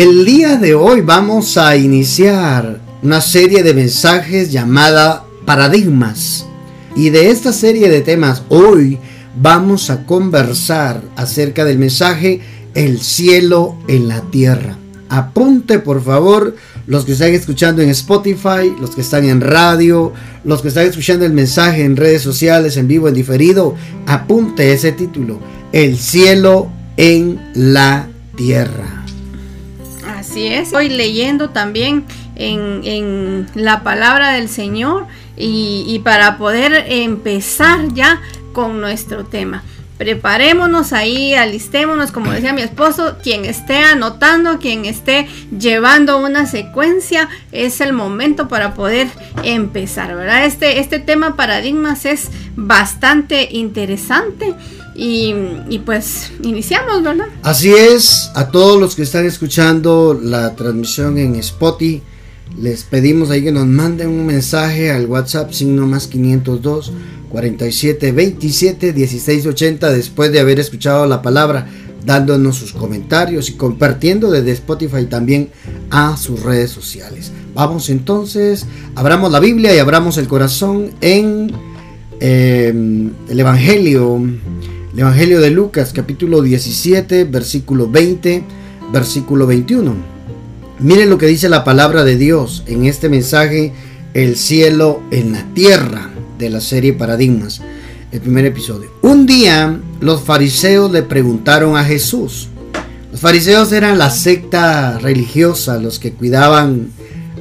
El día de hoy vamos a iniciar una serie de mensajes llamada Paradigmas. Y de esta serie de temas hoy vamos a conversar acerca del mensaje El cielo en la tierra. Apunte por favor los que están escuchando en Spotify, los que están en radio, los que están escuchando el mensaje en redes sociales, en vivo, en diferido. Apunte ese título, El cielo en la tierra. Así es, estoy leyendo también en, la palabra del Señor y, y para poder empezar ya con nuestro tema preparémonos ahí, alistémonos, como decía mi esposo, quien esté anotando, quien esté llevando una secuencia, es el momento para poder empezar, ¿verdad? Este, este tema paradigmas es bastante interesante. Y, pues iniciamos, ¿verdad? Así es, a todos los que están escuchando la transmisión en Spotify, les pedimos ahí que nos manden un mensaje al WhatsApp signo más 502 47 27 16 80 después de haber escuchado la palabra, dándonos sus comentarios y compartiendo desde Spotify también a sus redes sociales. Vamos entonces, abramos la Biblia y abramos el corazón en em, el Evangelio, el Evangelio de Lucas capítulo 17, versículo 20, versículo 21. Miren lo que dice la palabra de Dios en este mensaje, el cielo en la tierra de la serie Paradigmas, el primer episodio. Un día los fariseos le preguntaron a Jesús. Los fariseos eran la secta religiosa, los que cuidaban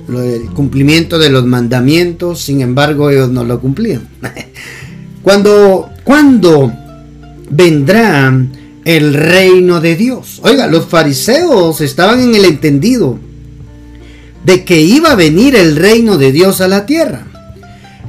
el cumplimiento de los mandamientos, sin embargo ellos no lo cumplían. cuando, cuando vendrá el reino de Dios. Oiga, los fariseos estaban en el entendido de que iba a venir el reino de Dios a la tierra.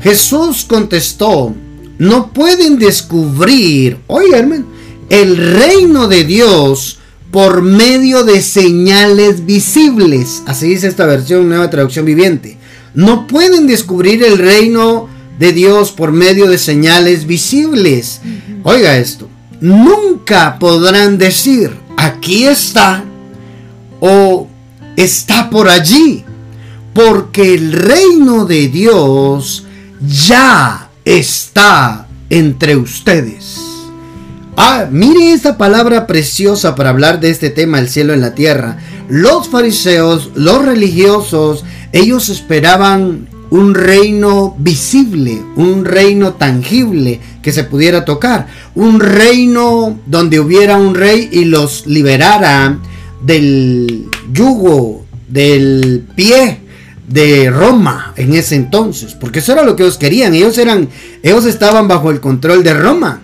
Jesús contestó, no pueden descubrir, oigan, el reino de Dios por medio de señales visibles. Así dice esta versión, nueva traducción viviente. No pueden descubrir el reino de Dios por medio de señales visibles. Oiga esto, nunca podrán decir, aquí está o está por allí, porque el reino de Dios ya está entre ustedes. Ah, mire esta palabra preciosa para hablar de este tema, el cielo en la tierra. Los fariseos, los religiosos, ellos esperaban un reino visible, un reino tangible que se pudiera tocar, un reino donde hubiera un rey y los liberara del yugo, del pie de Roma en ese entonces, porque eso era lo que ellos querían, ellos eran, ellos estaban bajo el control de Roma.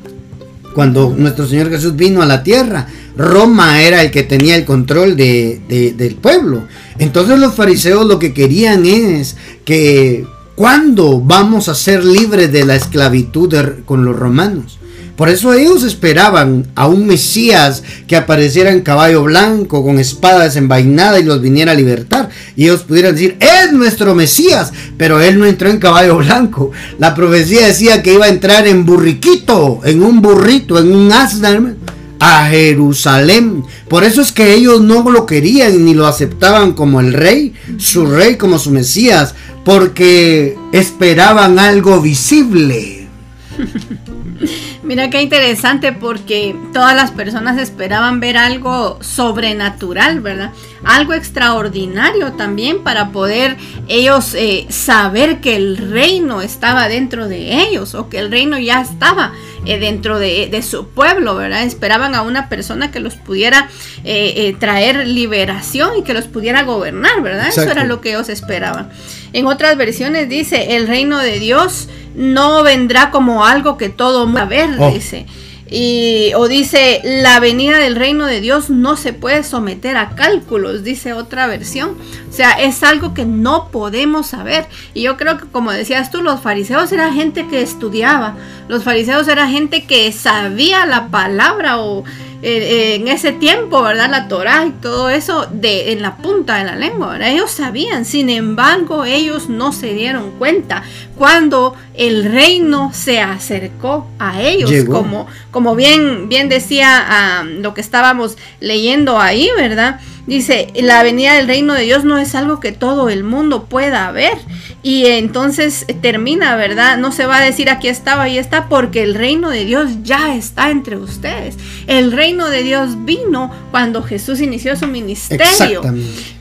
Cuando nuestro Señor Jesús vino a la tierra, Roma era el que tenía el control de, del pueblo. Entonces los fariseos lo que querían es que cuando vamos a ser libres de la esclavitud con los romanos. Por eso ellos esperaban a un Mesías que apareciera en caballo blanco, con espada desenvainada y los viniera a libertar. Y ellos pudieran decir, es nuestro Mesías, pero él no entró en caballo blanco. La profecía decía que iba a entrar en burriquito, en un burrito, en un asna, a Jerusalén. Por eso es que ellos no lo querían ni lo aceptaban como el rey, su rey, como su Mesías, porque esperaban algo visible. Mira qué interesante porque todas las personas esperaban ver algo sobrenatural, ¿verdad? Algo extraordinario también para poder ellos eh, saber que el reino estaba dentro de ellos o que el reino ya estaba eh, dentro de, su pueblo, ¿verdad? Esperaban a una persona que los pudiera eh, traer liberación y que los pudiera gobernar, ¿verdad? Eso era lo que ellos esperaban. En otras versiones dice, el reino de Dios no vendrá como algo que todo mundo va a ver, oh. dice. Y, o dice, la venida del reino de Dios no se puede someter a cálculos, dice otra versión. O sea, es algo que no podemos saber. Y yo creo que, como decías tú, los fariseos eran gente que estudiaba. Los fariseos eran gente que sabía la palabra o eh, en ese tiempo, ¿verdad? La Torah y todo eso de, en la punta de la lengua, ¿verdad? Ellos sabían, sin embargo, ellos no se dieron cuenta cuando el reino se acercó a ellos, como, como bien, bien decía ah, lo que estábamos leyendo ahí, ¿verdad? Dice, la venida del reino de Dios no es algo que todo el mundo pueda ver. Y entonces termina, ¿verdad? No se va a decir aquí estaba, ahí está, porque el reino de Dios ya está entre ustedes. El reino de Dios vino cuando Jesús inició su ministerio.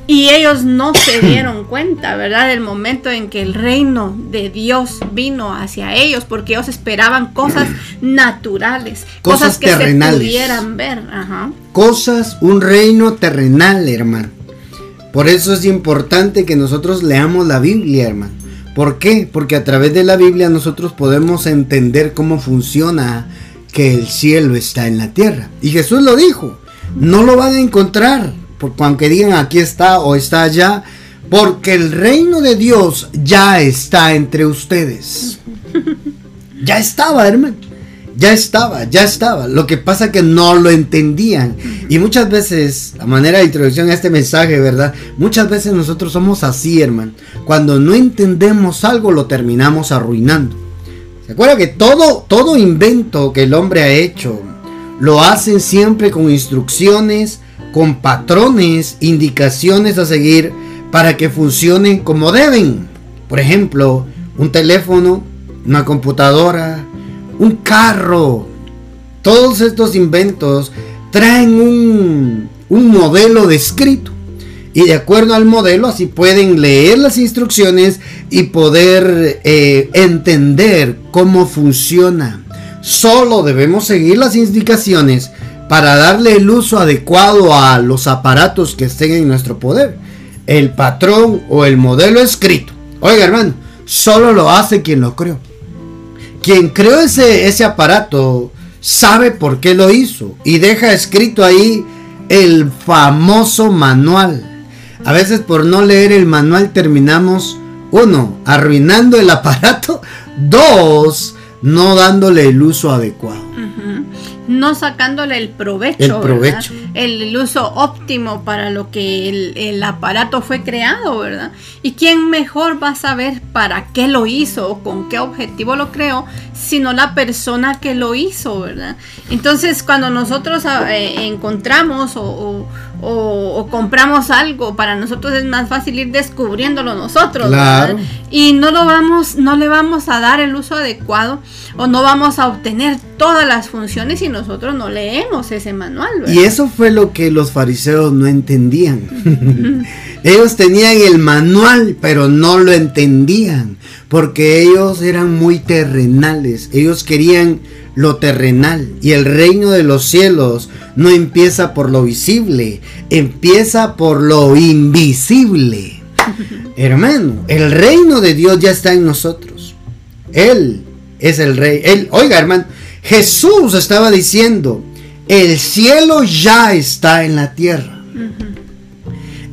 Y ellos no se dieron cuenta, ¿verdad? Del momento en que el reino de Dios vino hacia ellos, porque ellos esperaban cosas naturales, cosas, que se pudieran ver. Cosas, un reino terrenal, hermano. Por eso es importante que nosotros leamos la Biblia, hermano. ¿Por qué? Porque a través de la Biblia nosotros podemos entender cómo funciona que el cielo está en la tierra. Y Jesús lo dijo, no lo van a encontrar, porque aunque digan aquí está o está allá, porque el reino de Dios ya está entre ustedes. Ya estaba, hermano ya estaba, ya estaba. Lo que pasa que no lo entendían. Y muchas veces, a manera de introducción a este mensaje, ¿verdad? Muchas veces nosotros somos así, hermano. Cuando no entendemos algo, lo terminamos arruinando. ¿Se acuerda que todo, todo invento que el hombre ha hecho, lo hacen siempre con instrucciones, con patrones, indicaciones a seguir para que funcionen como deben? Por ejemplo, un teléfono, una computadora, un carro. Todos estos inventos traen un, un modelo descrito. Y de acuerdo al modelo, así pueden leer las instrucciones y poder eh, entender cómo funciona. Solo debemos seguir las indicaciones para darle el uso adecuado a los aparatos que estén en nuestro poder. El patrón o el modelo escrito. Oiga hermano, solo lo hace quien lo creó. Quien creó ese, ese aparato sabe por qué lo hizo y deja escrito ahí el famoso manual. A veces por no leer el manual terminamos, uno, arruinando el aparato, dos, no dándole el uso adecuado no sacándole el provecho, el, provecho. El, uso óptimo para lo que el, aparato fue creado, ¿verdad? Y quién mejor va a saber para qué lo hizo o con qué objetivo lo creó, sino la persona que lo hizo, ¿verdad? Entonces, cuando nosotros ah, eh, encontramos o, compramos algo, para nosotros es más fácil ir descubriéndolo nosotros. Y no lo vamos, no le vamos a dar el uso adecuado o no vamos a obtener todas las funciones si nosotros no leemos ese manual. Y eso fue lo que los fariseos no entendían. ellos tenían el manual, pero no lo entendían, porque ellos eran muy terrenales, ellos querían lo terrenal y el reino de los cielos no empieza por lo visible, empieza por lo invisible. Hermano, el reino de Dios ya está en nosotros. Él es el rey. Él, oiga, hermano, Jesús estaba diciendo, el cielo ya está en la tierra.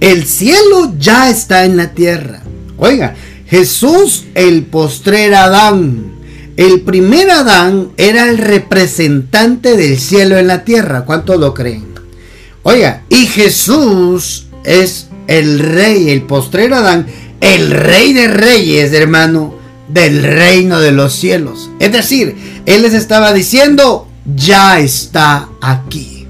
El cielo ya está en la tierra. Oiga, Jesús, el postrer Adán. El primer Adán era el representante del cielo en la tierra. ¿Cuántos lo creen? Oiga, y Jesús es el rey, el postrer Adán, el rey de reyes, hermano del reino de los cielos. Es decir, Él les estaba diciendo, ya está aquí.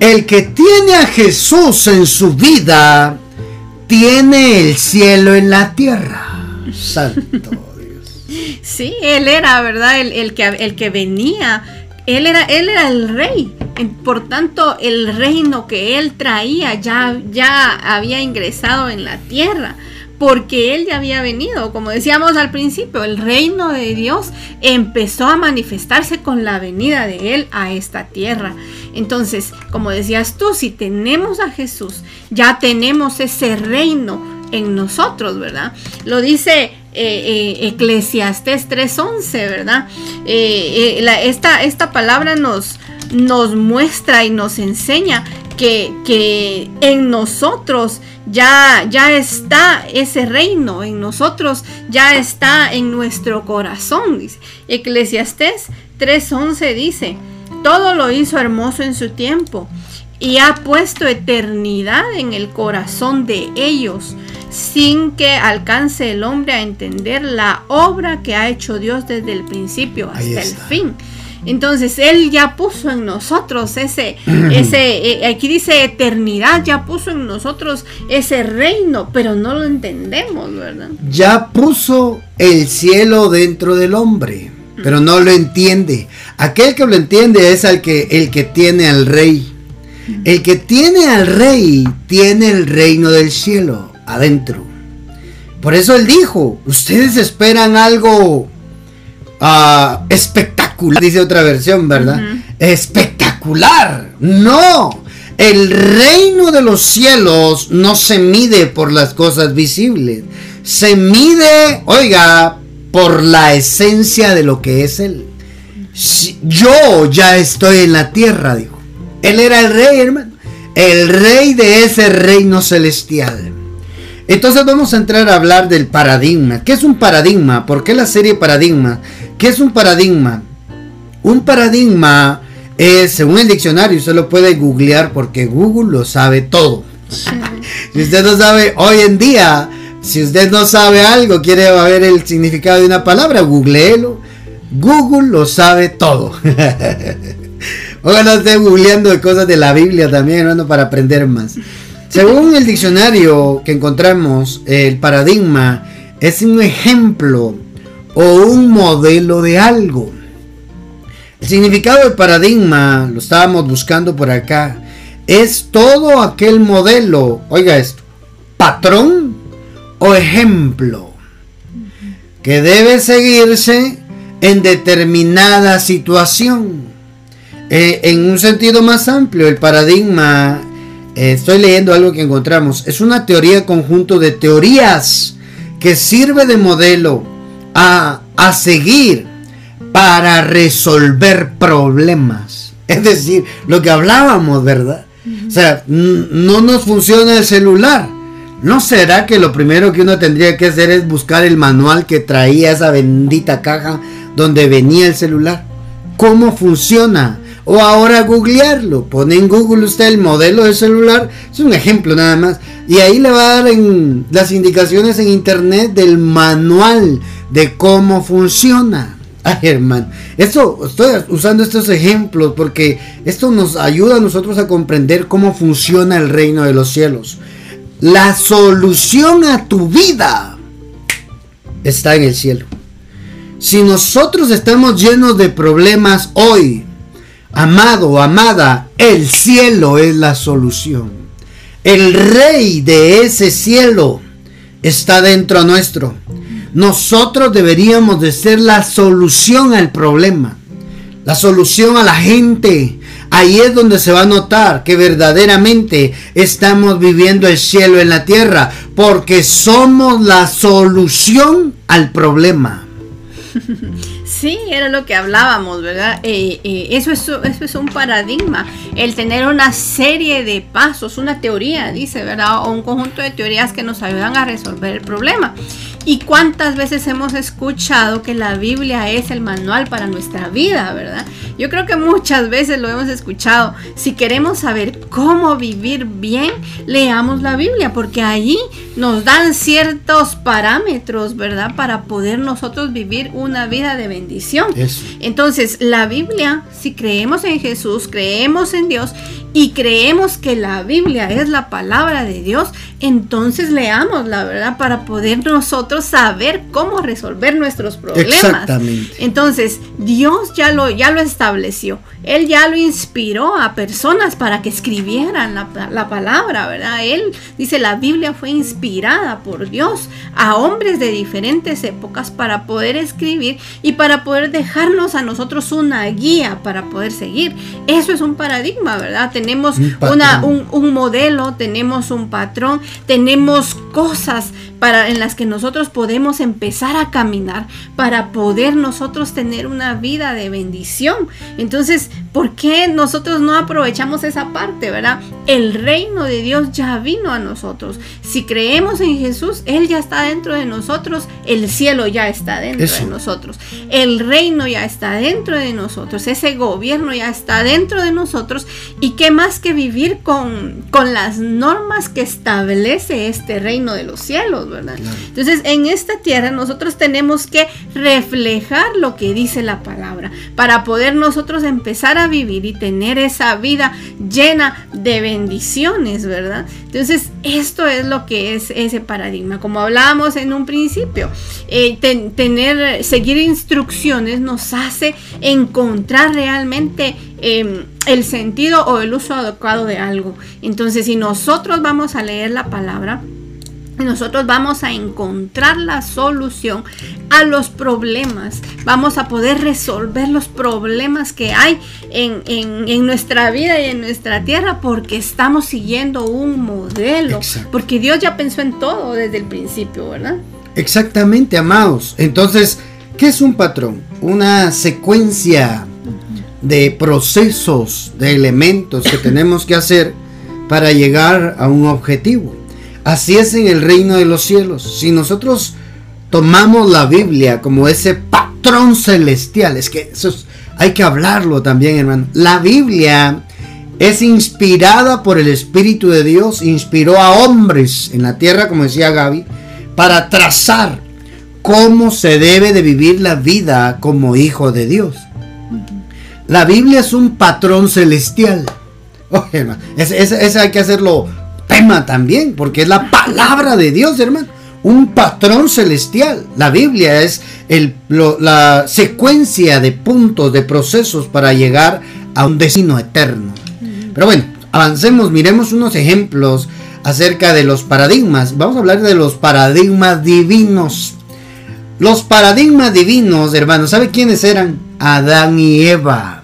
El que tiene a Jesús en su vida, tiene el cielo en la tierra. Santo Dios. Sí, Él era, ¿verdad? El, que, el que venía. Él era, él era el rey. Por tanto, el reino que él traía ya, ya había ingresado en la tierra porque Él ya había venido. Como decíamos al principio, el reino de Dios empezó a manifestarse con la venida de Él a esta tierra. Entonces, como decías tú, si tenemos a Jesús, ya tenemos ese reino en nosotros, ¿verdad? Lo dice eh, eh, Eclesiastés 3:11, ¿verdad? Eh, esta, esta, palabra nos, nos muestra y nos enseña que, que en nosotros ya, ya está ese reino en nosotros, ya está en nuestro corazón. Dice. Eclesiastés 3:11 dice, todo lo hizo hermoso en su tiempo y ha puesto eternidad en el corazón de ellos, sin que alcance el hombre a entender la obra que ha hecho Dios desde el principio hasta el fin. Entonces Él ya puso en nosotros ese, ese, eh, aquí dice eternidad, ya puso en nosotros ese reino, pero no lo entendemos, ¿verdad? Ya puso el cielo dentro del hombre, pero no lo entiende. Aquel que lo entiende es el que, el que tiene al rey. El que tiene al rey tiene el reino del cielo adentro. Por eso él dijo, ustedes esperan algo ah, espectacular, dice otra versión, ¿verdad? Espectacular. No, el reino de los cielos no se mide por las cosas visibles, se mide, oiga, por la esencia de lo que es él. Yo ya estoy en la tierra, dijo. Él era el rey, hermano. El rey de ese reino celestial. Entonces vamos a entrar a hablar del paradigma. ¿Qué es un paradigma? ¿Por qué la serie Paradigma? ¿Qué es un paradigma? Un paradigma es, según el diccionario, usted lo puede googlear porque Google lo sabe todo. si usted no sabe, hoy en día, si usted no sabe algo, quiere ver el significado de una palabra, googleelo. Google lo sabe todo. Ojalá esté googleando de cosas de la Biblia también, hermano, para aprender más. Según el diccionario que encontramos, el paradigma es un ejemplo o un modelo de algo. El significado del paradigma, lo estábamos buscando por acá, es todo aquel modelo, oiga esto, patrón o ejemplo que debe seguirse en determinada situación. Eh, en un sentido más amplio, el paradigma eh, estoy leyendo algo que encontramos. Es una teoría conjunto de teorías que sirve de modelo a, a seguir para resolver problemas. Es decir, lo que hablábamos, ¿verdad? O sea, no nos funciona el celular. ¿No será que lo primero que uno tendría que hacer es buscar el manual que traía esa bendita caja donde venía el celular? ¿Cómo funciona? O ahora googlearlo. Pone en Google usted el modelo de celular. Es un ejemplo nada más. Y ahí le va a dar en las indicaciones en internet del manual de cómo funciona. Ay, hermano. Esto, estoy usando estos ejemplos porque esto nos ayuda a nosotros a comprender cómo funciona el reino de los cielos. La solución a tu vida está en el cielo. Si nosotros estamos llenos de problemas hoy, Amado, amada, el cielo es la solución. El rey de ese cielo está dentro nuestro. Nosotros deberíamos de ser la solución al problema. La solución a la gente. Ahí es donde se va a notar que verdaderamente estamos viviendo el cielo en la tierra. Porque somos la solución al problema. Sí, era lo que hablábamos, ¿verdad? Eh, eh, eso, es, eso es un paradigma, el tener una serie de pasos, una teoría, dice, ¿verdad? O un conjunto de teorías que nos ayudan a resolver el problema. ¿Y cuántas veces hemos escuchado que la Biblia es el manual para nuestra vida, verdad? Yo creo que muchas veces lo hemos escuchado. Si queremos saber cómo vivir bien, leamos la Biblia, porque allí nos dan ciertos parámetros, ¿verdad? Para poder nosotros vivir una vida de bendición. Entonces, la Biblia, si creemos en Jesús, creemos en Dios y creemos que la Biblia es la palabra de Dios, entonces leamos la verdad para poder nosotros saber cómo resolver nuestros problemas. Exactamente. Entonces, Dios ya lo, ya lo estableció. Él ya lo inspiró a personas para que escribieran la, la palabra, ¿verdad? Él dice, la Biblia fue inspirada por Dios a hombres de diferentes épocas para poder escribir y para poder dejarnos a nosotros una guía para poder seguir. Eso es un paradigma, ¿verdad? Tenemos un, una, un, modelo, tenemos un patrón, tenemos cosas para, en las que nosotros podemos empezar a caminar para poder nosotros tener una vida de bendición. Entonces, ¿por qué nosotros no aprovechamos esa parte, verdad? El reino de Dios ya vino a nosotros. Si creemos en Jesús, Él ya está dentro de nosotros, el cielo ya está dentro de nosotros, el reino ya está dentro de nosotros, ese gobierno ya está dentro de nosotros. ¿Y qué más que vivir con, con las normas que establece este reino de los cielos? Somos, ¿verdad? Entonces, en esta tierra nosotros tenemos que reflejar lo que dice la palabra para poder nosotros empezar a vivir y tener esa vida llena de bendiciones, ¿verdad? Entonces, esto es lo que es ese paradigma. Como hablábamos en un principio, eh, tener, seguir instrucciones nos hace encontrar realmente em, el sentido o el uso adecuado de algo. Entonces, si nosotros vamos a leer la palabra, nosotros vamos a encontrar la solución a los problemas. Vamos a poder resolver los problemas que hay en, nuestra vida y en nuestra tierra porque estamos siguiendo un modelo. Porque Dios ya pensó en todo desde el principio, ¿verdad? Exactamente, amados. Entonces, ¿qué es un patrón? Una secuencia de procesos, de elementos que tenemos que hacer para llegar a un objetivo. Así es en el reino de los cielos. Si nosotros tomamos la Biblia como ese patrón celestial, es que eso hay que hablarlo también, hermano. La Biblia es inspirada por el Espíritu de Dios, inspiró a hombres en la tierra, como decía Gaby, para trazar cómo se debe de vivir la vida como hijo de Dios. La Biblia es un patrón celestial. Oye, hermano, ese, hay que hacerlo tema también, porque es la palabra de Dios, hermano. Un patrón celestial. La Biblia es el, la secuencia de puntos, de procesos para llegar a un destino eterno. Pero bueno, avancemos, miremos unos ejemplos acerca de los paradigmas. Vamos a hablar de los paradigmas divinos. Los paradigmas divinos, hermanos, ¿sabe quiénes eran? Adán y Eva.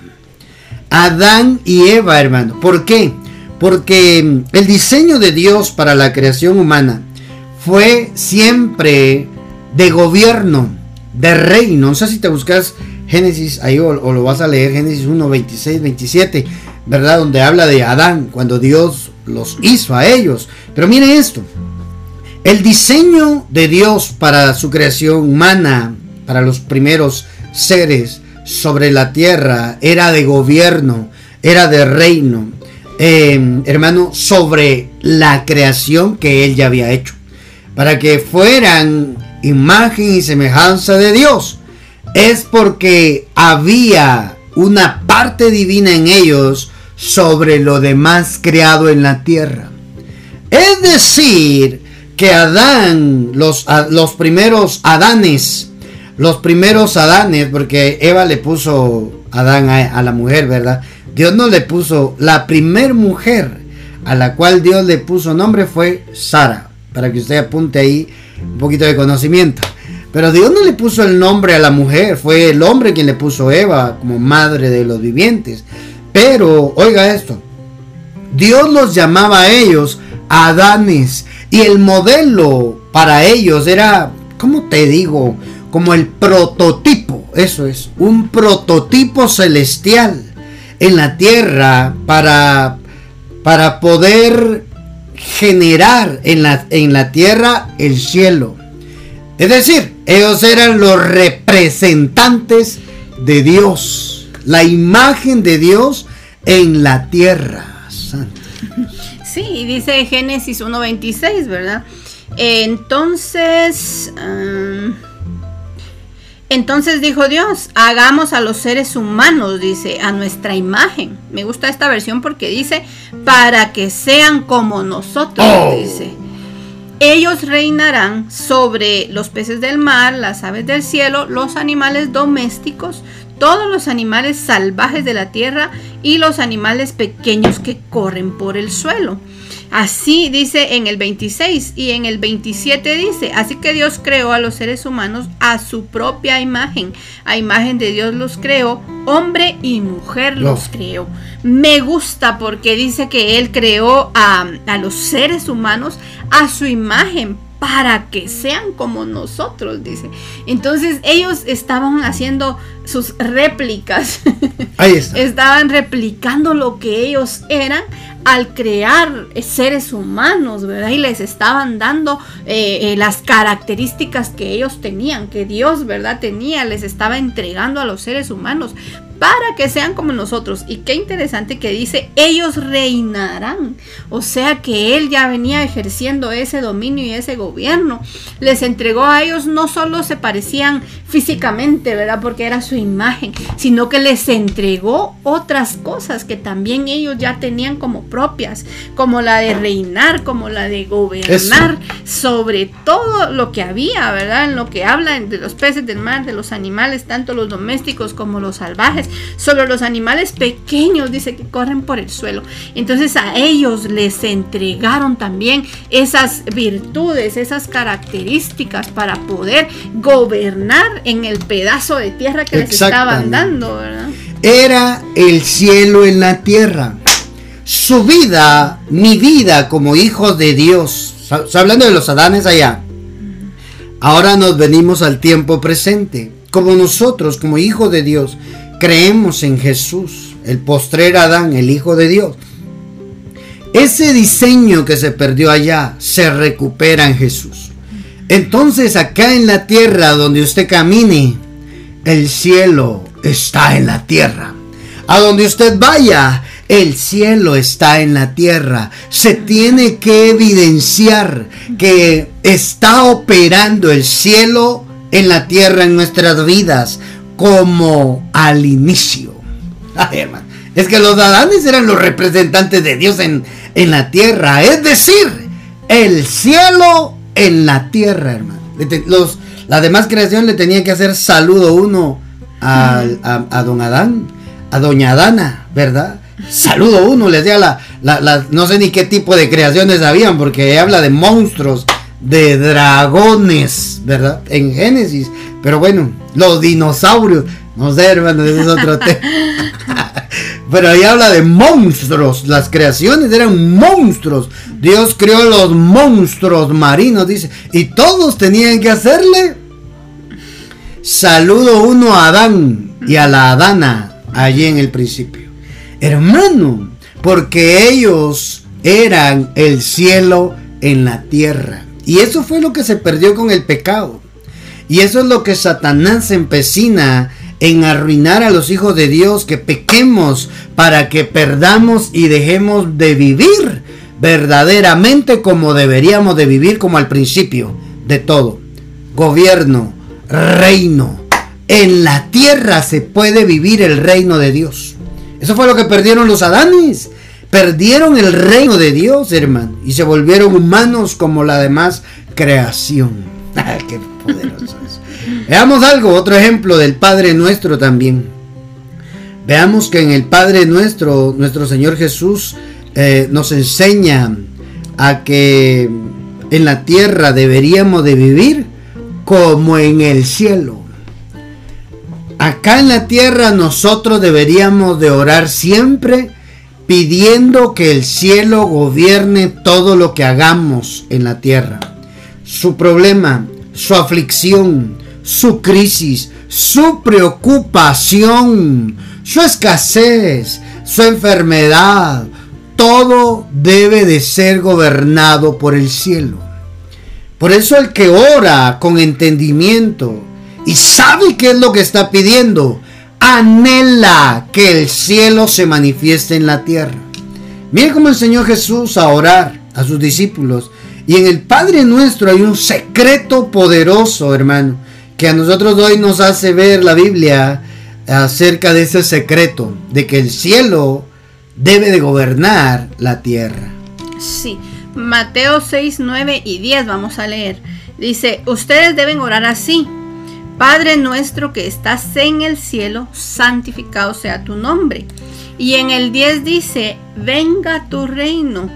Adán y Eva, hermano. ¿Por qué? Porque el diseño de Dios para la creación humana fue siempre de gobierno, de reino. No sé si te buscas Génesis ahí o, lo vas a leer, Génesis 1, 26, 27, ¿verdad? Donde habla de Adán, cuando Dios los hizo a ellos. Pero mire esto, el diseño de Dios para su creación humana, para los primeros seres sobre la tierra, era de gobierno, era de reino, em, hermano, sobre la creación que él ya había hecho, para que fueran imagen y semejanza de Dios. Es porque había una parte divina en ellos sobre lo demás creado en la tierra. Es decir, que Adán, los, los primeros Adanes, los primeros Adanes, porque Eva le puso Adán a, la mujer, ¿verdad? Dios no le puso, la primer mujer a la cual Dios le puso nombre fue Sara, para que usted apunte ahí un poquito de conocimiento. Pero Dios no le puso el nombre a la mujer, fue el hombre quien le puso Eva como madre de los vivientes. Pero, oiga esto, Dios los llamaba a ellos Adanes y el modelo para ellos era, ¿cómo te digo? Como el prototipo, eso es, un prototipo celestial en la tierra para, para poder generar en la, en la tierra el cielo. Es decir, ellos eran los representantes de Dios la imagen de Dios en la tierra. Sí, dice Génesis 1.26, ¿verdad? Entonces, entonces dijo Dios, hagamos a los seres humanos, dice, a nuestra imagen. Me gusta esta versión porque dice, para que sean como nosotros, oh. dice. Ellos reinarán sobre los peces del mar, las aves del cielo, los animales domésticos, todos los animales salvajes de la tierra y los animales pequeños que corren por el suelo. Así dice en el 26 y en el 27 dice, así que Dios creó a los seres humanos a su propia imagen. A imagen de Dios los creó, hombre y mujer los creó. Me gusta porque dice que Él creó a, a los seres humanos a su imagen para que sean como nosotros, dice. Entonces ellos estaban haciendo sus réplicas Ahí está. estaban replicando lo que ellos eran al crear seres humanos, ¿verdad? Y les estaban dando eh, eh, las características que ellos tenían, que Dios, ¿verdad? Tenía, les estaba entregando a los seres humanos para que sean como nosotros. Y qué interesante que dice, ellos reinarán. O sea que Él ya venía ejerciendo ese dominio y ese gobierno. Les entregó a ellos, no solo se parecían físicamente, ¿verdad? Porque era su imagen, sino que les entregó otras cosas que también ellos ya tenían como propias, como la de reinar, como la de gobernar sobre todo lo que había, ¿verdad? En lo que habla de los peces del mar, de los animales, tanto los domésticos como los salvajes, sobre los animales pequeños, dice que corren por el suelo. Entonces a ellos les entregaron también esas virtudes, esas características para poder gobernar en el pedazo de tierra que estaban dando, ¿verdad? Era el cielo en la tierra. Su vida, mi vida como hijo de Dios. Hablando de los Adanes allá. Ahora nos venimos al tiempo presente. Como nosotros, como hijos de Dios, creemos en Jesús, el postrer Adán, el Hijo de Dios. Ese diseño que se perdió allá se recupera en Jesús. Entonces acá en la tierra donde usted camine, el cielo está en la tierra. A donde usted vaya, el cielo está en la tierra. Se tiene que evidenciar que está operando el cielo en la tierra en nuestras vidas como al inicio. Ay, hermano. Es que los Adanes eran los representantes de Dios en, en la tierra. Es decir, el cielo en la tierra, hermano. Los, la demás creación le tenía que hacer saludo uno a, a, don Adán, a doña Adana, ¿verdad? Saludo uno, les decía la, la, la, no sé ni qué tipo de creaciones habían, porque habla de monstruos, de dragones, ¿verdad? En Génesis. Pero bueno, los dinosaurios, no sé, hermano, ese es otro tema. Pero ahí habla de monstruos. Las creaciones eran monstruos. Dios creó los monstruos marinos, dice. Y todos tenían que hacerle saludo uno a Adán y a la Adana allí en el principio. Hermano, porque ellos eran el cielo en la tierra. Y eso fue lo que se perdió con el pecado. Y eso es lo que Satanás empecina en arruinar a los hijos de Dios, que pequemos para que perdamos y dejemos de vivir verdaderamente como deberíamos de vivir como al principio de todo. Gobierno, reino. En la tierra se puede vivir el reino de Dios. Eso fue lo que perdieron los Adanes. Perdieron el reino de Dios, hermano, y se volvieron humanos como la demás creación. ¡Qué poderoso es! Veamos algo, otro ejemplo del Padre Nuestro también. Veamos que en el Padre Nuestro, nuestro Señor Jesús eh, nos enseña a que en la tierra deberíamos de vivir como en el cielo. Acá en la tierra nosotros deberíamos de orar siempre pidiendo que el cielo gobierne todo lo que hagamos en la tierra. Su problema, su aflicción, su crisis, su preocupación, su escasez, su enfermedad, todo debe de ser gobernado por el cielo. Por eso el que ora con entendimiento y sabe qué es lo que está pidiendo, anhela que el cielo se manifieste en la tierra. Mire cómo enseñó Jesús a orar a sus discípulos. Y en el Padre nuestro hay un secreto poderoso, hermano, que a nosotros hoy nos hace ver la Biblia acerca de ese secreto, de que el cielo debe de gobernar la tierra. Sí, Mateo 6, 9 y 10 vamos a leer. Dice, ustedes deben orar así. Padre nuestro que estás en el cielo, santificado sea tu nombre. Y en el 10 dice, venga tu reino,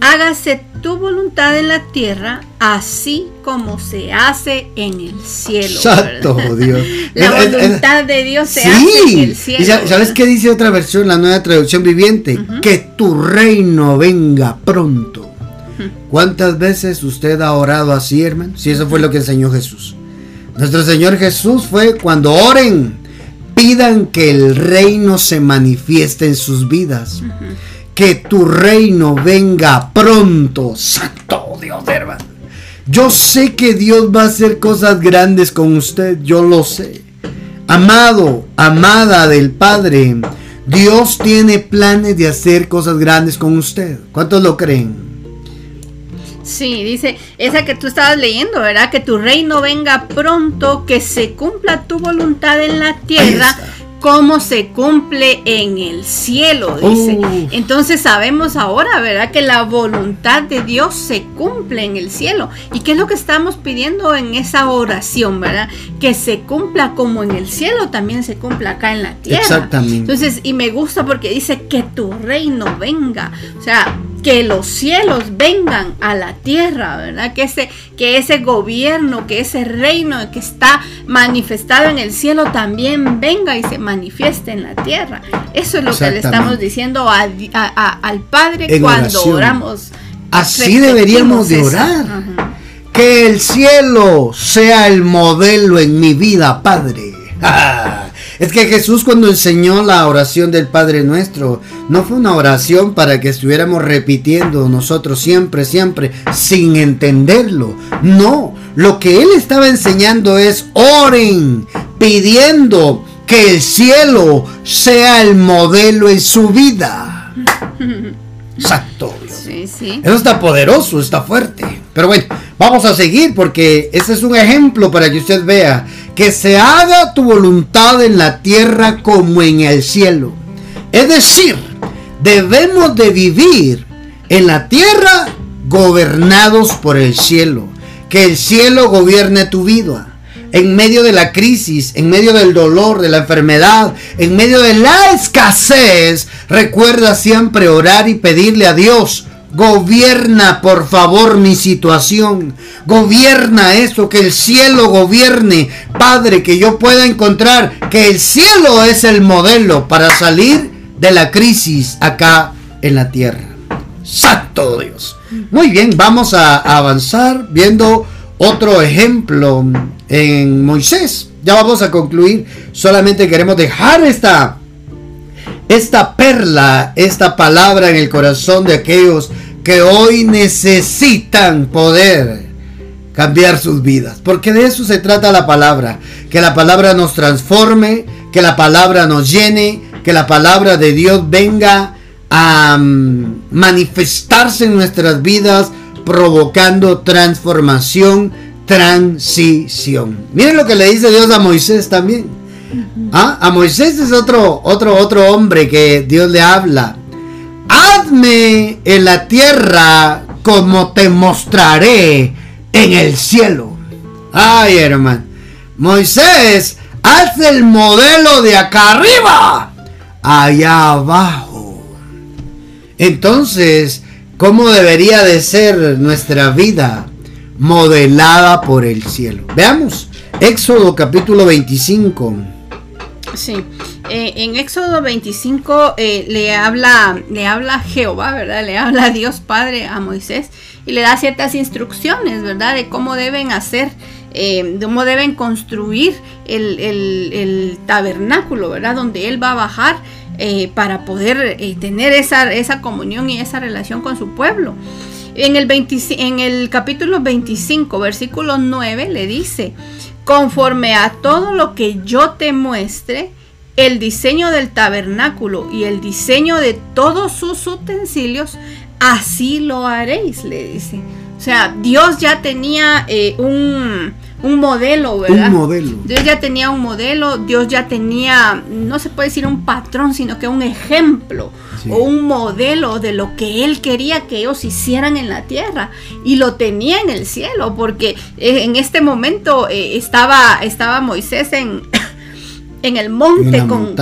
hágase tu voluntad en la tierra, así como se hace en el cielo. Santo Dios. la voluntad de Dios se hace en el cielo. ¿Y ¿Sabes qué dice otra versión, la nueva traducción viviente? Que tu reino venga pronto. ¿Cuántas veces usted ha orado así, hermano? Si eso fue lo que enseñó Jesús. Nuestro Señor Jesús fue cuando oren, pidan que el reino se manifieste en sus vidas. Que tu reino venga pronto. Santo Dios, hermano. Yo sé que Dios va a hacer cosas grandes con usted, yo lo sé. Amado, amada del Padre, Dios tiene planes de hacer cosas grandes con usted. ¿Cuántos lo creen? Sí, dice, esa que tú estabas leyendo, ¿verdad? Que tu reino venga pronto, que se cumpla tu voluntad en la tierra como se cumple en el cielo, dice. Entonces sabemos ahora, ¿verdad? Que la voluntad de Dios se cumple en el cielo. ¿Y qué es lo que estamos pidiendo en esa oración, ¿verdad? Que se cumpla como en el cielo, también se cumpla acá en la tierra. Exactamente. Entonces, y me gusta porque dice que tu reino venga. O sea, que los cielos vengan a la tierra, ¿verdad? Que ese, que ese gobierno, que ese reino que está manifestado en el cielo también venga y se manifieste en la tierra. Eso es lo que le estamos diciendo al Padre cuando oramos. Así deberíamos de orar. Que el cielo sea el modelo en mi vida, Padre. Es que Jesús cuando enseñó la oración del Padre Nuestro, no fue una oración para que estuviéramos repitiendo nosotros siempre, siempre, sin entenderlo. No, lo que Él estaba enseñando es oren, pidiendo que el cielo sea el modelo en su vida. Exacto. Sí, sí. Eso está poderoso, está fuerte. Pero bueno, vamos a seguir porque ese es un ejemplo para que usted vea que se haga tu voluntad en la tierra como en el cielo. Es decir, debemos de vivir en la tierra gobernados por el cielo. Que el cielo gobierne tu vida. En medio de la crisis, en medio del dolor, de la enfermedad, en medio de la escasez, recuerda siempre orar y pedirle a Dios Gobierna, por favor, mi situación. Gobierna eso, que el cielo gobierne. Padre, que yo pueda encontrar que el cielo es el modelo para salir de la crisis acá en la tierra. Santo Dios. Muy bien, vamos a avanzar viendo otro ejemplo en Moisés. Ya vamos a concluir. Solamente queremos dejar esta esta perla, esta palabra en el corazón de aquellos que hoy necesitan poder cambiar sus vidas. Porque de eso se trata la palabra. Que la palabra nos transforme, que la palabra nos llene, que la palabra de Dios venga a mm, manifestarse en nuestras vidas, provocando transformación, transición. Miren lo que le dice Dios a Moisés también. ¿Ah? A Moisés es otro, otro, otro hombre que Dios le habla. Hazme en la tierra como te mostraré en el cielo. Ay, hermano. Moisés, haz el modelo de acá arriba, allá abajo. Entonces, ¿cómo debería de ser nuestra vida modelada por el cielo? Veamos, Éxodo capítulo 25. Sí, eh, en Éxodo 25 eh, le, habla, le habla Jehová, ¿verdad? Le habla Dios Padre a Moisés y le da ciertas instrucciones, ¿verdad? De cómo deben hacer, eh, de cómo deben construir el, tabernáculo, ¿verdad? Donde Él va a bajar para poder tener esa, esa comunión y esa relación con su pueblo. En el, en el capítulo 25, versículo 9, le dice, conforme a todo lo que yo te muestre, el diseño del tabernáculo y el diseño de todos sus utensilios, así lo haréis, le dice. O sea, Dios ya tenía eh, un, modelo, ¿verdad? Un modelo. Dios ya tenía un modelo, Dios ya tenía, no se puede decir un patrón, sino que un ejemplo o un modelo de lo que Él quería que ellos hicieran en la tierra. Y lo tenía en el cielo, porque eh, en este momento eh, estaba, estaba Moisés en, en el monte con,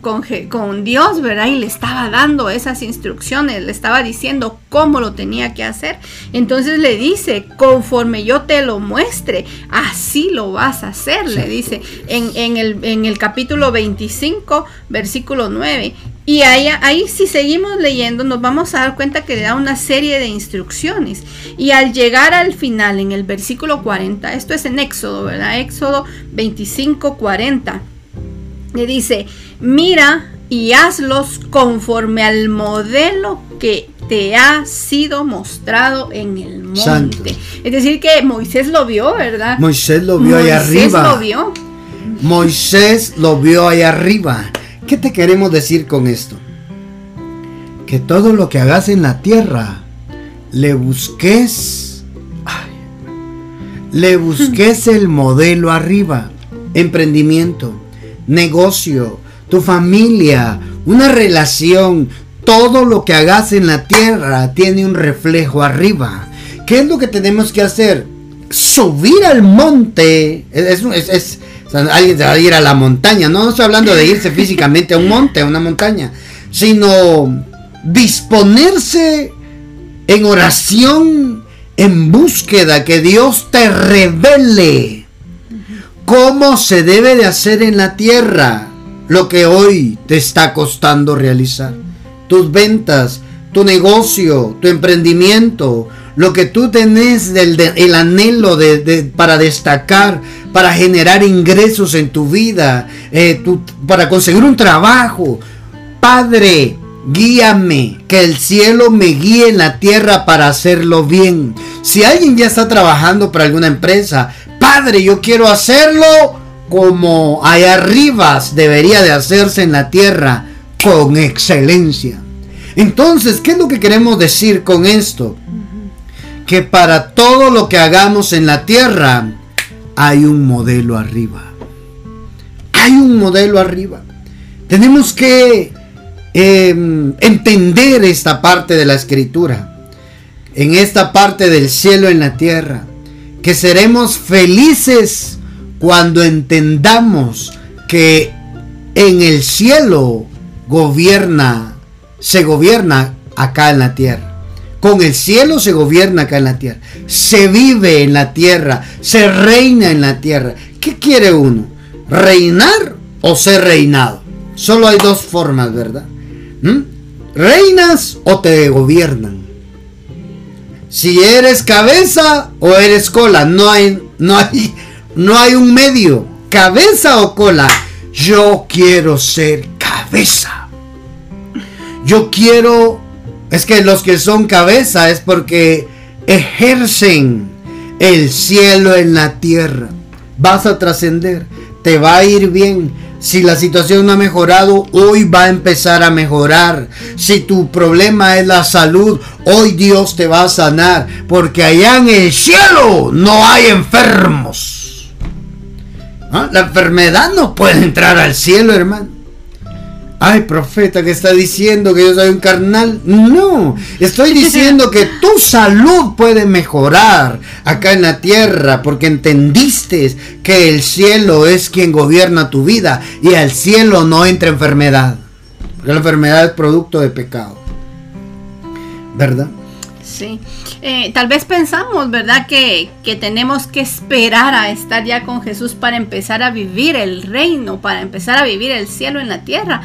con, con, Dios, ¿verdad? Y le estaba dando esas instrucciones, le estaba diciendo cómo lo tenía que hacer. Entonces le dice, conforme yo te lo muestre, así lo vas a hacer, le dice en, en, el, en el capítulo 25, versículo 9. Y ahí, ahí si seguimos leyendo nos vamos a dar cuenta que le da una serie de instrucciones. Y al llegar al final, en el versículo 40, esto es en Éxodo, ¿verdad? Éxodo 25, 40 le dice, mira y hazlos conforme al modelo que te ha sido mostrado en el monte. Es decir, que Moisés lo vio, ¿verdad? Moisés lo vio ahí arriba. Moisés lo vio. Moisés lo vio ahí arriba. ¿Qué te queremos decir con esto? Que todo lo que hagas en la tierra, le busques, le busques el modelo arriba. Emprendimiento, negocio, tu familia, una relación, todo lo que hagas en la tierra tiene un reflejo arriba. ¿Qué es lo que tenemos que hacer? Subir al monte. Es, alguien se va a ir a la montaña. No, no estoy hablando de irse físicamente a un monte, a una montaña. Sino disponerse en oración, en búsqueda, que Dios te revele cómo se debe de hacer en la tierra lo que hoy te está costando realizar tus ventas, tu negocio, tu emprendimiento, lo que tú tenés del el anhelo de, para destacar, para generar ingresos en tu vida, eh, para conseguir un trabajo. Padre, guíame, que el cielo me guíe en la tierra para hacerlo bien. Si alguien ya está trabajando para alguna empresa, Padre, yo quiero hacerlo como allá arriba debería de hacerse en la tierra con excelencia. Entonces, ¿qué es lo que queremos decir con esto? Que para todo lo que hagamos en la tierra hay un modelo arriba. Hay un modelo arriba. Tenemos que em, entender esta parte de la escritura. En esta parte del cielo en la tierra. Que seremos felices cuando entendamos que en el cielo gobierna, se gobierna acá en la tierra. Con el cielo se gobierna acá en la tierra. Se vive en la tierra. Se reina en la tierra. ¿Qué quiere uno? ¿Reinar o ser reinado? Solo hay dos formas, ¿verdad? ¿Mm? ¿Reinas o te gobiernan? Si eres cabeza o eres cola, no hay, no hay, no hay un medio. Cabeza o cola. Yo quiero ser cabeza. Yo quiero, es que los que son cabeza es porque ejercen el cielo en la tierra. Vas a trascender, te va a ir bien. Si la situación no ha mejorado, hoy va a empezar a mejorar. Si tu problema es la salud, hoy Dios te va a sanar. Porque allá en el cielo no hay enfermos. ¿Ah? La enfermedad no puede entrar al cielo, hermano. Ay, profeta, que está diciendo que yo soy un carnal. No, estoy diciendo que tu salud puede mejorar acá en la tierra porque entendiste que el cielo es quien gobierna tu vida y al cielo no entra enfermedad. Porque la enfermedad es producto de pecado. ¿Verdad? Sí. Eh, tal vez pensamos, ¿verdad? Que, que, tenemos que esperar a estar ya con Jesús para empezar a vivir el reino, para empezar a vivir el cielo en la tierra.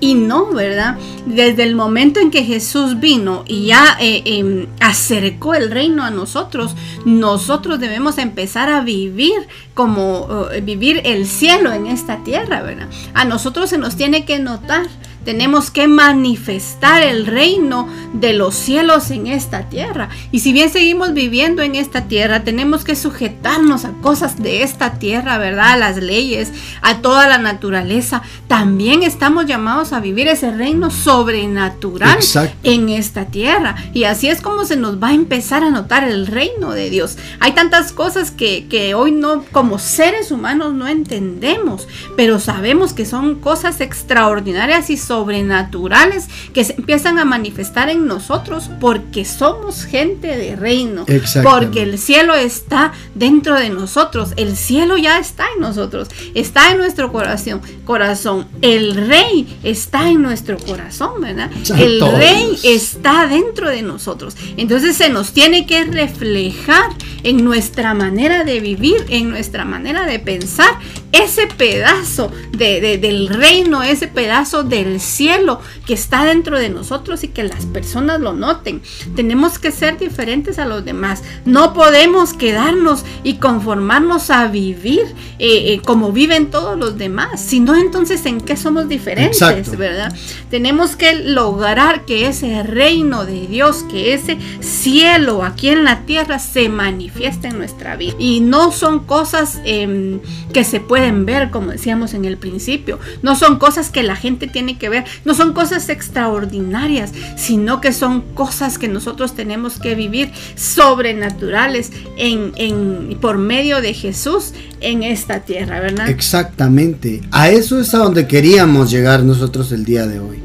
Y no, ¿verdad? Desde el momento en que Jesús vino y ya eh, em, acercó el reino a nosotros, nosotros debemos empezar a vivir como eh, vivir el cielo en esta tierra, ¿verdad? A nosotros se nos tiene que notar tenemos que manifestar el reino de los cielos en esta tierra. Y si bien seguimos viviendo en esta tierra, tenemos que sujetarnos a cosas de esta tierra, ¿verdad? A las leyes, a toda la naturaleza. También estamos llamados a vivir ese reino sobrenatural en esta tierra. Y así es como se nos va a empezar a notar el reino de Dios. Hay tantas cosas que, que hoy no, como seres humanos, no entendemos, pero sabemos que son cosas extraordinarias y sobrenaturales que se empiezan a manifestar en nosotros porque somos gente de reino, porque el cielo está dentro de nosotros, el cielo ya está en nosotros, está en nuestro corazón, corazón. El rey está en nuestro corazón, ¿verdad? El rey está dentro de nosotros. Entonces se nos tiene que reflejar en nuestra manera de vivir, en nuestra manera de pensar ese pedazo de, del reino, ese pedazo del cielo que está dentro de nosotros y que las personas lo noten. Tenemos que ser diferentes a los demás. No podemos quedarnos y conformarnos a vivir eh, eh, como viven todos los demás, sino entonces en qué somos diferentes, ¿verdad? Tenemos que lograr que ese reino de Dios, que ese cielo aquí en la tierra se manifieste en nuestra vida. Y no son cosas em, que se pueden ver, como decíamos en el principio. No son cosas que la gente tiene que ver. No son cosas extraordinarias, sino que son cosas que nosotros tenemos que vivir sobrenaturales en, en, por medio de Jesús en esta tierra, ¿verdad? Exactamente. A eso es a donde queríamos llegar nosotros el día de hoy.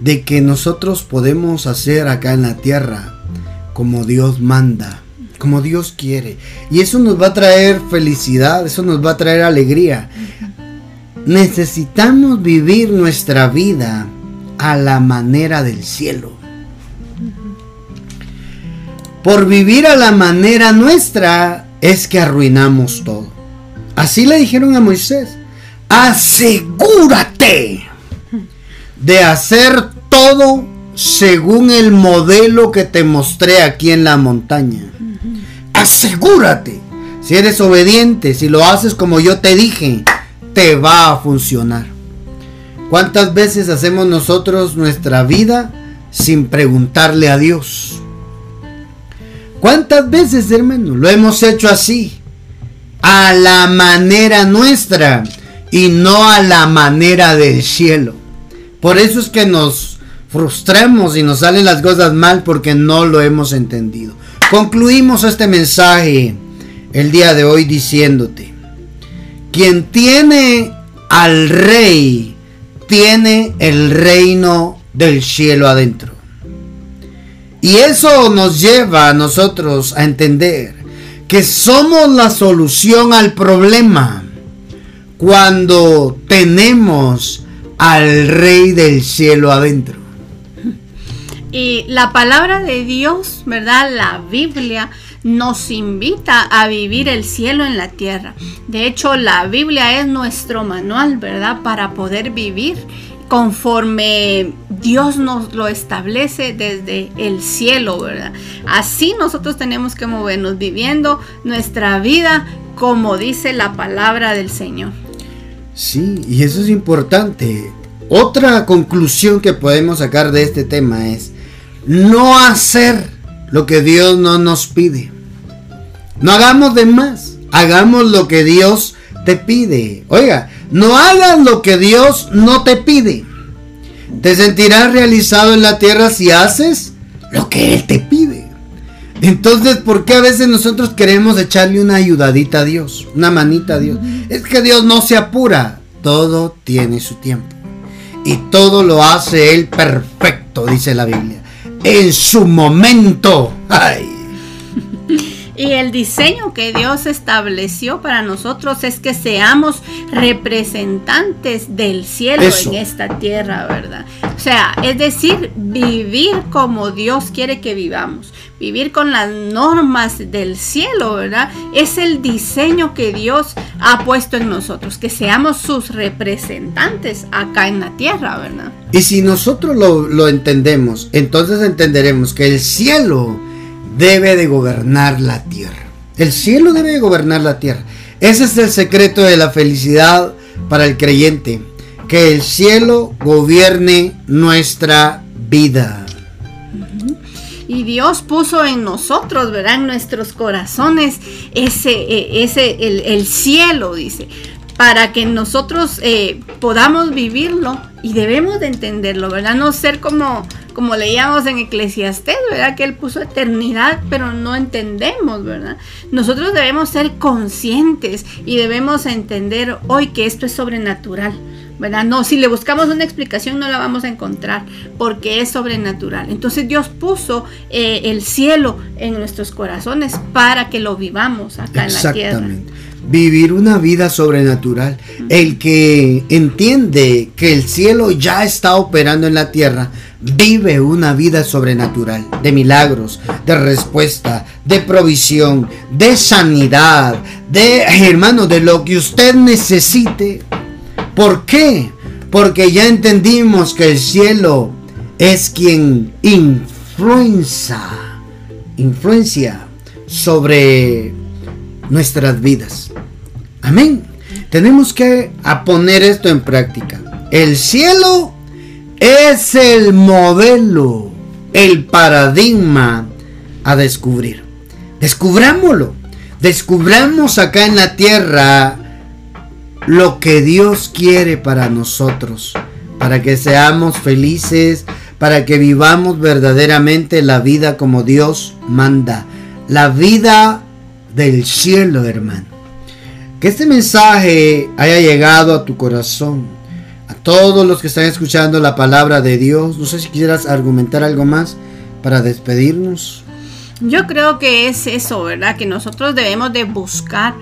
De que nosotros podemos hacer acá en la tierra como Dios manda como Dios quiere. Y eso nos va a traer felicidad, eso nos va a traer alegría. Necesitamos vivir nuestra vida a la manera del cielo. Por vivir a la manera nuestra es que arruinamos todo. Así le dijeron a Moisés, asegúrate de hacer todo según el modelo que te mostré aquí en la montaña asegúrate. Si eres obediente, si lo haces como yo te dije, te va a funcionar. ¿Cuántas veces hacemos nosotros nuestra vida sin preguntarle a Dios? ¿Cuántas veces, hermano, lo hemos hecho así? A la manera nuestra y no a la manera del cielo. Por eso es que nos frustramos y nos salen las cosas mal porque no lo hemos entendido. Concluimos este mensaje el día de hoy diciéndote, quien tiene al rey, tiene el reino del cielo adentro. Y eso nos lleva a nosotros a entender que somos la solución al problema cuando tenemos al rey del cielo adentro. Y la palabra de Dios, ¿verdad? La Biblia nos invita a vivir el cielo en la tierra. De hecho, la Biblia es nuestro manual, ¿verdad? Para poder vivir conforme Dios nos lo establece desde el cielo, ¿verdad? Así nosotros tenemos que movernos viviendo nuestra vida como dice la palabra del Señor. Sí, y eso es importante. Otra conclusión que podemos sacar de este tema es no hacer lo que Dios no nos pide. No hagamos de más, hagamos lo que Dios te pide. Oiga, no hagas lo que Dios no te pide. Te sentirás realizado en la tierra si haces lo que Él te pide. Entonces, ¿por qué a veces nosotros queremos echarle una ayudadita a Dios? Una manita a Dios. Es que Dios no se apura. Todo tiene su tiempo. Y todo lo hace Él perfecto, dice la Biblia en su momento. Ay. Y el diseño que Dios estableció para nosotros es que seamos representantes del cielo en esta tierra, ¿verdad? O sea, es decir, vivir como Dios quiere que vivamos, vivir con las normas del cielo, ¿verdad? Es el diseño que Dios ha puesto en nosotros, que seamos sus representantes acá en la tierra, ¿verdad? Y si nosotros lo, lo entendemos, entonces entenderemos que el cielo debe de gobernar la tierra. El cielo debe de gobernar la tierra. Ese es el secreto de la felicidad para el creyente. Que el cielo gobierne nuestra vida. Y Dios puso en nosotros, ¿verdad? En nuestros corazones ese, e, ese el, cielo, dice para que nosotros eh, podamos vivirlo y debemos de entenderlo, ¿verdad? No ser como como leíamos en Eclesiastés, ¿verdad? Que Él puso eternidad, pero no entendemos, ¿verdad? Nosotros debemos ser conscientes y debemos entender hoy que esto es sobrenatural. ¿verdad? No, si le buscamos una explicación no la vamos a encontrar porque es sobrenatural. Entonces Dios puso eh, el cielo en nuestros corazones para que lo vivamos acá en la tierra. Vivir una vida sobrenatural. El que entiende que el cielo ya está operando en la tierra, vive una vida sobrenatural, de milagros, de respuesta, de provisión, de sanidad, de hermano, de lo que usted necesite. ¿Por qué? Porque ya entendimos que el cielo es quien influencia, influencia sobre nuestras vidas. Amén. Tenemos que poner esto en práctica. El cielo es el modelo, el paradigma a descubrir. Descubrámoslo. Descubramos acá en la tierra lo que Dios quiere para nosotros, para que seamos felices, para que vivamos verdaderamente la vida como Dios manda, la vida del cielo, hermano. Este mensaje haya llegado a tu corazón, a todos los que están escuchando la palabra de Dios. No sé si quisieras argumentar algo más para despedirnos. Yo creo que es eso, ¿verdad? Que nosotros debemos de buscar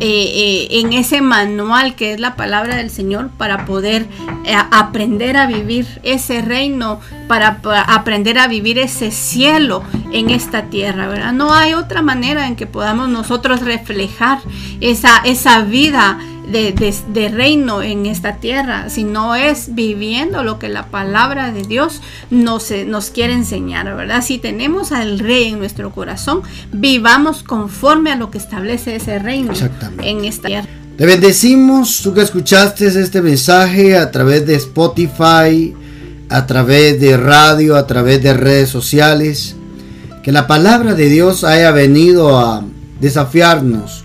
eh, eh, en ese manual que es la palabra del Señor para poder eh, aprender a vivir ese reino, para, aprender a vivir ese cielo en esta tierra, ¿verdad? No hay otra manera en que podamos nosotros reflejar esa, esa vida de, reino en esta tierra, sino es viviendo lo que la palabra de Dios nos, nos quiere enseñar, ¿verdad? Si tenemos al rey en nuestro corazón, vivamos conforme a lo que establece ese reino en esta tierra. Te bendecimos, tú que escuchaste este mensaje a través de Spotify, a través de radio, a través de redes sociales. Que la palabra de Dios haya venido a desafiarnos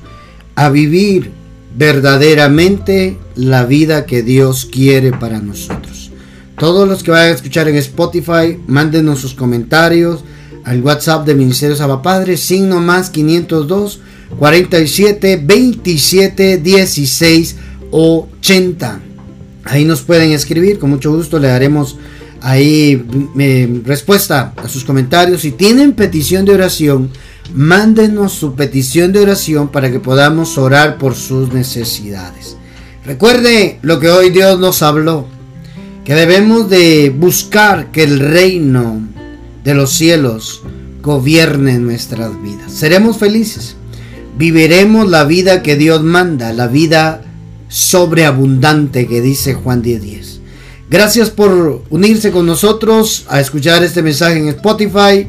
a vivir verdaderamente la vida que Dios quiere para nosotros. Todos los que vayan a escuchar en Spotify, mándenos sus comentarios al WhatsApp de Ministerio Padre, signo más 502 47 27 16 80. Ahí nos pueden escribir, con mucho gusto le daremos ahí eh, respuesta a sus comentarios. Si tienen petición de oración, mándenos su petición de oración para que podamos orar por sus necesidades. Recuerde lo que hoy Dios nos habló, que debemos de buscar que el reino de los cielos gobierne nuestras vidas. Seremos felices. Viviremos la vida que Dios manda, la vida sobreabundante que dice Juan 10:10. Gracias por unirse con nosotros a escuchar este mensaje en Spotify.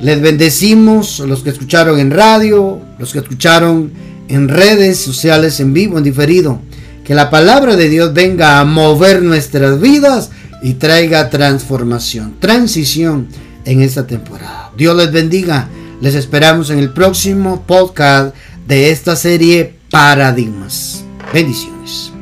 Les bendecimos los que escucharon en radio, los que escucharon en redes sociales en vivo, en diferido. Que la palabra de Dios venga a mover nuestras vidas y traiga transformación, transición en esta temporada. Dios les bendiga. Les esperamos en el próximo podcast de esta serie Paradigmas. Bendiciones.